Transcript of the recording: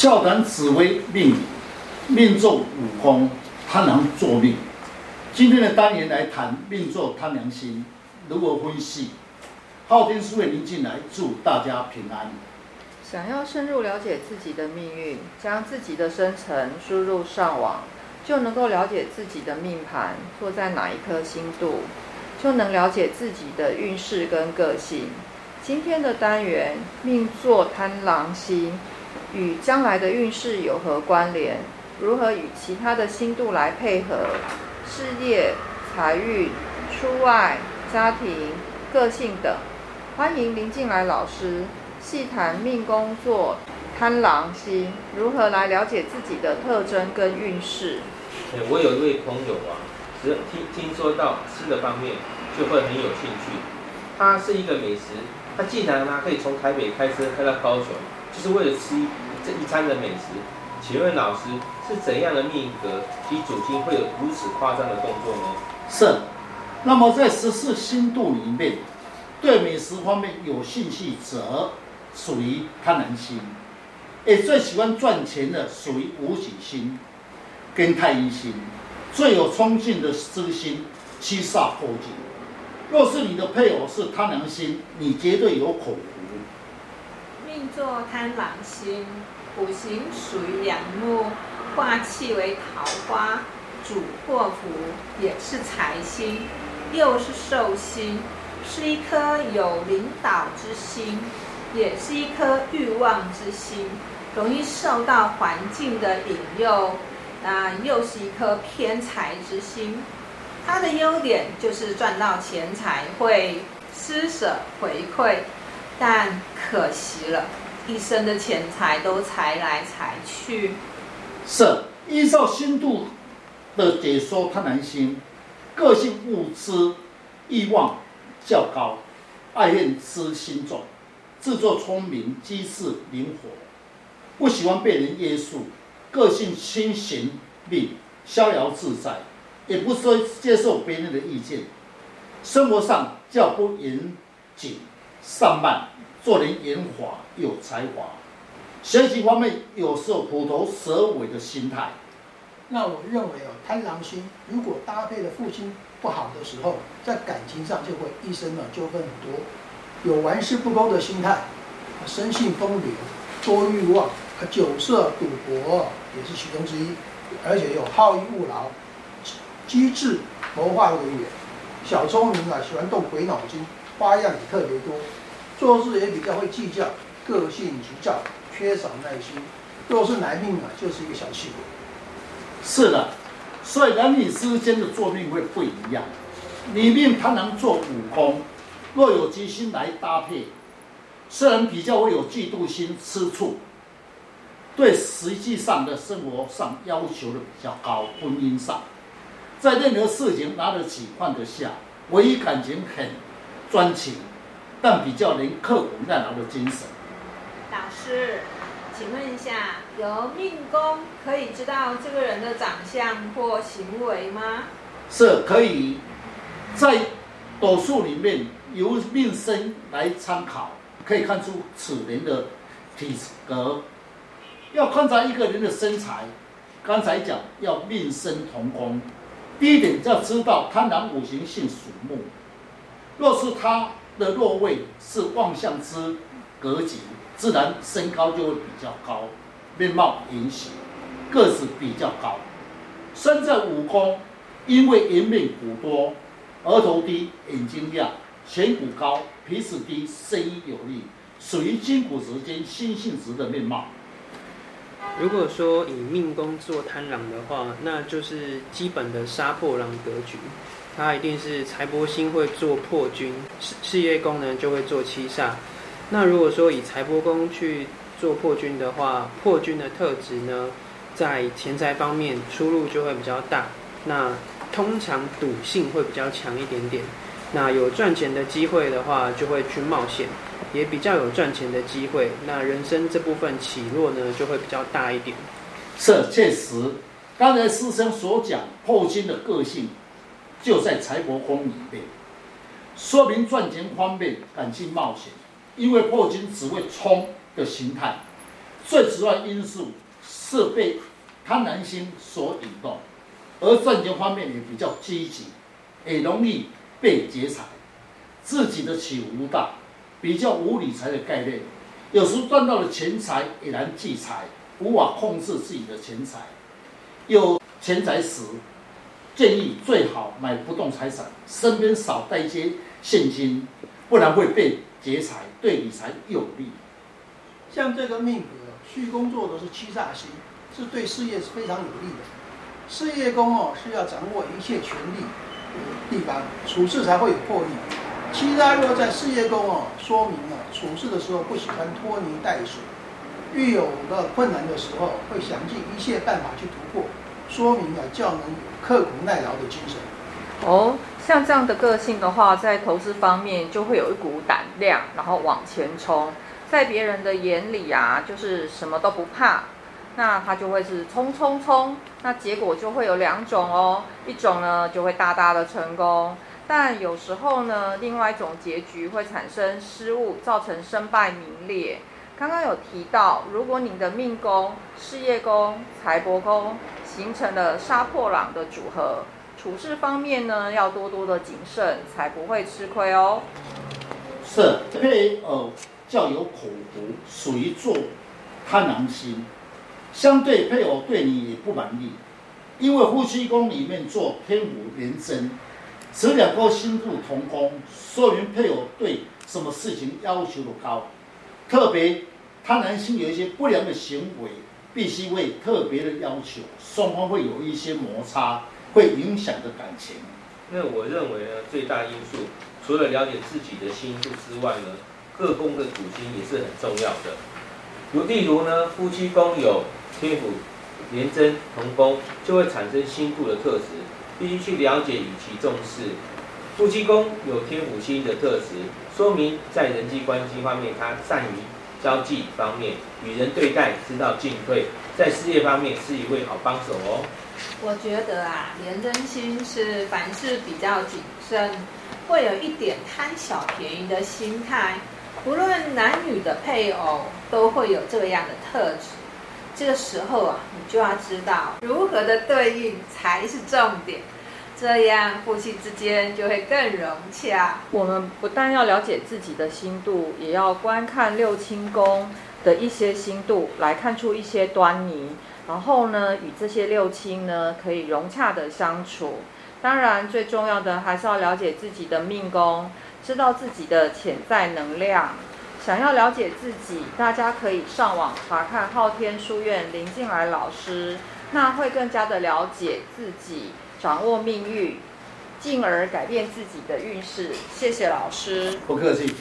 笑谈紫微命，命坐午宫，贪狼坐命。今天的单元来谈命坐贪狼星如何分析。昊天书院您进来，祝大家平安。想要深入了解自己的命运，将自己的生辰输入上网，就能够了解自己的命盘坐在哪一颗星度，就能了解自己的运势跟个性。今天的单元命坐贪狼星。与将来的运势有何关联？如何与其他的星度来配合？事业、财运、出外、家庭、个性等。欢迎林进来老师细谈命宫坐贪狼星，如何来了解自己的特征跟运势。我有一位朋友啊，只听听说到吃的方面就会很有兴趣。他是一个美食，他既然呢可以从台北开车开到高雄。就是为了吃这一餐的美食，请问老师是怎样的命格及主星会有如此夸张的动作呢？是，那么在十四星度里面，对美食方面有兴趣者属于贪婪星，也最喜欢赚钱的属于武曲星跟太阴星，最有冲劲的之星七煞破军。若是你的配偶是贪婪星，你绝对有口福。命坐贪狼星，五行属于两木，化气为桃花，主祸福，也是财星，又是寿星，是一颗有领导之心，也是一颗欲望之心，容易受到环境的引诱，啊，又是一颗偏财之心。它的优点就是赚到钱财会施舍回馈。但可惜了，一生的钱财都财来财去。是依照星度的解说，贪狼星个性物质欲望较高，爱恨之心重，自作聪明，机智灵活，不喜欢被人约束，个性清闲命，逍遥自在，也不说接受别人的意见，生活上较不严谨。上慢，做人圆滑有才华，学习方面有时候虎头蛇尾的心态。那我认为哦，贪狼星如果搭配的父亲不好的时候，在感情上就会一生呢纠纷很多，有玩世不恭的心态，生性风流，多欲望，酒色赌博也是其中之一，而且有好逸恶劳，机智谋划为远，小聪明啊，喜欢动鬼脑筋。花样也特别多，做事也比较会计较，个性急躁，缺少耐心。若是男命啊，就是一个小气鬼。是的，所以男女之间的作命会不一样。女命贪狼坐午宫，若有吉星来搭配，虽然比较会有嫉妒心吃醋，对实际上的生活上要求的比较高。婚姻上，在任何事情拿得起放得下，唯一感情很。专情，但比较能刻苦耐劳的精神。老师，请问一下，由命宫可以知道这个人的长相或行为吗？是可以，在斗数里面由命生来参考，可以看出此人的体格。要观察一个人的身材，刚才讲要命生同宫。第一点要知道贪狼五行性属木。若是他的落位是望相之格局，自然身高就会比较高，面貌圆形，个子比较高。身在五宫，因为颜面骨多，额头低，眼睛亮，颧骨高，鼻子低，声音有力，属于筋骨质兼心性质的面貌。如果说以命宫做贪狼的话，那就是基本的杀破狼格局。他一定是财帛星会做破军，事事业功能就会做七煞。那如果说以财帛宫去做破军的话，破军的特质呢，在钱财方面出入就会比较大。那通常赌性会比较强一点点。那有赚钱的机会的话，就会去冒险，也比较有赚钱的机会。那人生这部分起落呢，就会比较大一点。是，确实，刚才师生所讲破军的个性。就在财帛宫里面，说明赚钱方面敢去冒险，因为破军只会冲的形态，最主要因素是被贪婪心所引动，而赚钱方面也比较积极，也容易被劫财，自己的起伏大，比较无理财的概念，有时赚到了钱财也难聚财，无法控制自己的钱财。有钱财时，建议最好买不动产，身边少带一些现金，不然会被劫财，对理财有利。像这个命格，戌宫坐的是七煞星，是对事业是非常有利的。事业宫哦，是要掌握一切权力的地方，处事才会有魄力。七煞若在事业宫哦，说明了处事的时候不喜欢拖泥带水，遇有了困难的时候，会想尽一切办法去突破，说明了较能有刻苦耐劳的精神。哦，像这样的个性的话，在投资方面就会有一股胆量，然后往前冲，在别人的眼里啊，就是什么都不怕，那他就会是冲冲冲，那结果就会有两种哦，一种呢就会大大的成功。但有时候呢，另外一种结局会产生失误，造成身败名裂。刚刚有提到，如果你的命宫、事业宫、财帛宫形成了杀破狼的组合，处事方面呢，要多多的谨慎，才不会吃亏哦。是配偶较有口福，属于做贪狼星，相对配偶对你也不满意，因为夫妻宫里面做天府连贞。此两颗星度同宫，说明配偶对什么事情要求的高，特别贪狼星有一些不良的行为，必须为特别的要求，双方会有一些摩擦，会影响的感情。那我认为呢，最大因素除了了解自己的星度之外呢，各宫的主星也是很重要的。如例如呢，夫妻宫有天府廉贞同宫，就会产生星度的特质。必须去了解，与其重视。夫妻宫有天府星的特质，说明在人际关系方面，他善于交际方面，与人对待知道进退，在事业方面是一位好帮手哦。我觉得啊，廉贞星是凡事比较谨慎，会有一点贪小便宜的心态。无论男女的配偶，都会有这样的特质。这个时候啊，你就要知道如何的对应才是重点，这样夫妻之间就会更融洽。我们不但要了解自己的星度，也要观看六亲宫的一些星度，来看出一些端倪。然后呢，与这些六亲呢，可以融洽的相处。当然，最重要的还是要了解自己的命宫，知道自己的潜在能量。想要了解自己，大家可以上网查看昊天书院林进来老师，那会更加的了解自己，掌握命运，进而改变自己的运势。谢谢老师，不客气。